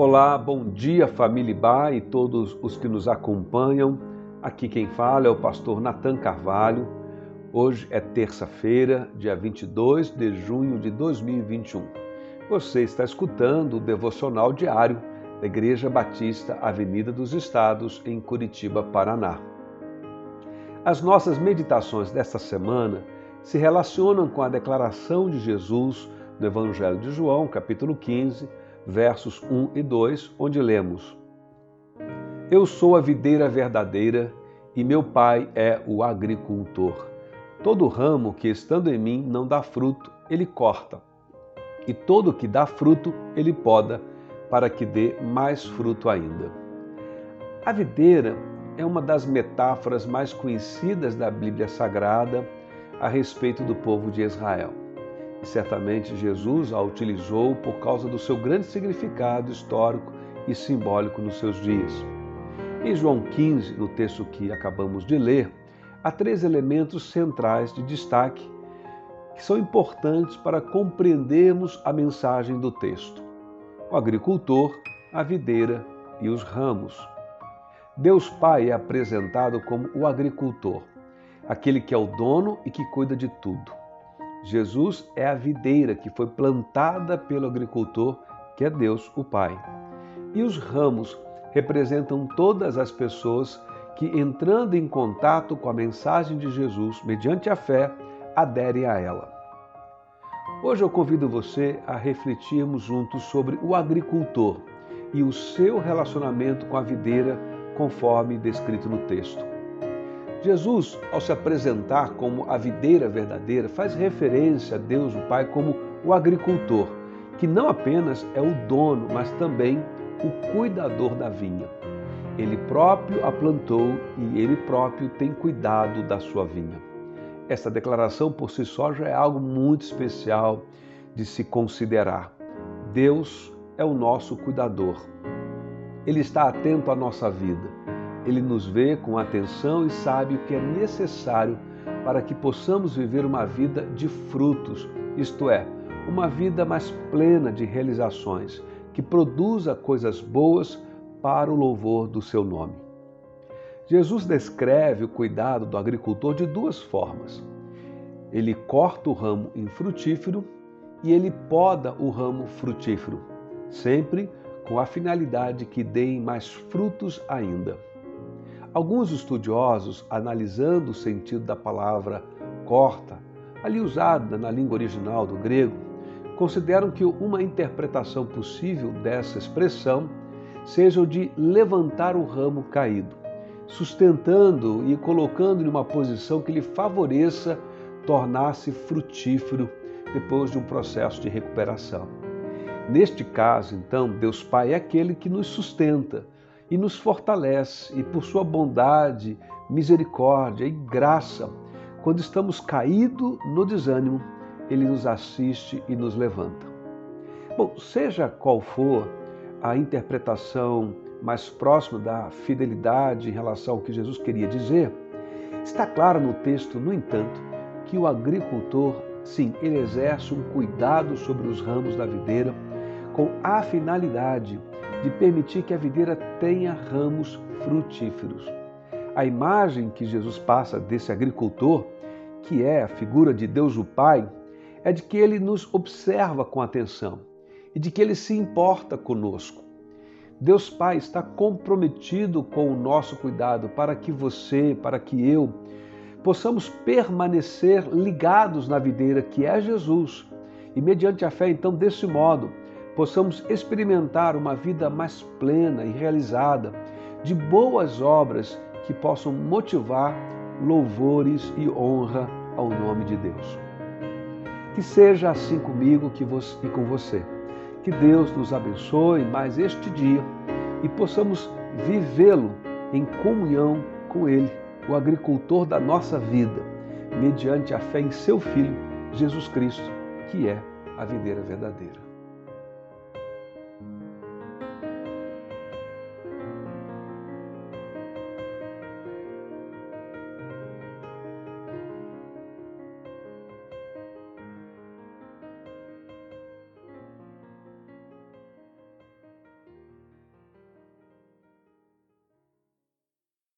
Olá, bom dia família Ibá e todos os que nos acompanham. Aqui quem fala é o pastor Nathan Carvalho. Hoje é terça-feira, dia 22 de junho de 2021. Você está escutando o devocional diário da Igreja Batista Avenida dos Estados, em Curitiba, Paraná. As nossas meditações desta semana se relacionam com a declaração de Jesus no Evangelho de João, capítulo 15, versos 1 e 2, onde lemos: Eu sou a videira verdadeira e meu pai é o agricultor. Todo ramo que estando em mim não dá fruto, ele corta, e todo que dá fruto, ele poda, para que dê mais fruto ainda. A videira é uma das metáforas mais conhecidas da Bíblia Sagrada a respeito do povo de Israel. E certamente Jesus a utilizou por causa do seu grande significado histórico e simbólico nos seus dias. Em João 15, no texto que acabamos de ler, há três elementos centrais de destaque que são importantes para compreendermos a mensagem do texto: o agricultor, a videira e os ramos. Deus Pai é apresentado como o agricultor, aquele que é o dono e que cuida de tudo. Jesus é a videira que foi plantada pelo agricultor, que é Deus, o Pai. E os ramos representam todas as pessoas que, entrando em contato com a mensagem de Jesus, mediante a fé, aderem a ela. Hoje eu convido você a refletirmos juntos sobre o agricultor e o seu relacionamento com a videira, conforme descrito no texto. Jesus, ao se apresentar como a videira verdadeira, faz referência a Deus, o Pai, como o agricultor, que não apenas é o dono, mas também o cuidador da vinha. Ele próprio a plantou e ele próprio tem cuidado da sua vinha. Essa declaração por si só já é algo muito especial de se considerar. Deus é o nosso cuidador. Ele está atento à nossa vida ele nos vê com atenção e sabe o que é necessário para que possamos viver uma vida de frutos, isto é, uma vida mais plena de realizações, que produza coisas boas para o louvor do seu nome. Jesus descreve o cuidado do agricultor de duas formas. Ele corta o ramo infrutífero e ele poda o ramo frutífero, sempre com a finalidade que deem mais frutos ainda. Alguns estudiosos, analisando o sentido da palavra corta, ali usada na língua original do grego, consideram que uma interpretação possível dessa expressão seja o de levantar o ramo caído, sustentando e colocando em uma posição que lhe favoreça tornar-se frutífero depois de um processo de recuperação. Neste caso, então, Deus Pai é aquele que nos sustenta e nos fortalece, e por sua bondade, misericórdia e graça, quando estamos caídos no desânimo, ele nos assiste e nos levanta. Bom, seja qual for a interpretação mais próxima da fidelidade em relação ao que Jesus queria dizer, está claro no texto, no entanto, que o agricultor, sim, ele exerce um cuidado sobre os ramos da videira com a finalidade de permitir que a videira tenha ramos frutíferos. A imagem que Jesus passa desse agricultor, que é a figura de Deus o Pai, é de que ele nos observa com atenção e de que ele se importa conosco. Deus Pai está comprometido com o nosso cuidado para que você, para que eu, possamos permanecer ligados na videira que é Jesus. E mediante a fé, então, desse modo, possamos experimentar uma vida mais plena e realizada, de boas obras que possam motivar louvores e honra ao nome de Deus. Que seja assim comigo e com você. Que Deus nos abençoe mais este dia e possamos vivê-lo em comunhão com Ele, o agricultor da nossa vida, mediante a fé em seu Filho, Jesus Cristo, que é a videira verdadeira.